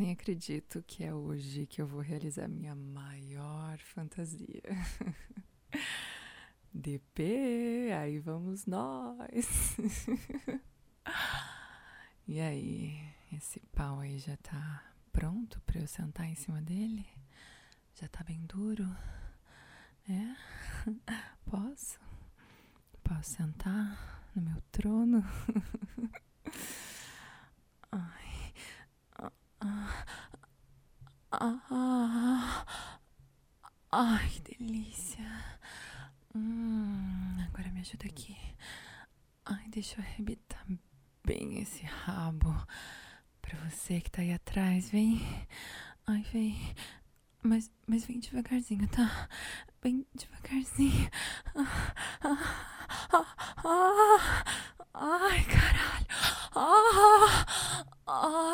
nem acredito que é hoje que eu vou realizar minha maior fantasia. DP, aí vamos nós. e aí, esse pau aí já tá pronto para eu sentar em cima dele? Já tá bem duro? É? Posso? Posso sentar no meu trono? Ai. Ah, ah, ai, que delícia. Hum, agora me ajuda aqui. Ai, deixa eu arrebitar bem esse rabo. Pra você que tá aí atrás, vem. Ai, vem. Mas, mas vem devagarzinho, tá? Bem devagarzinho. Ah, ah, ah, ai, caralho. Ah, ai.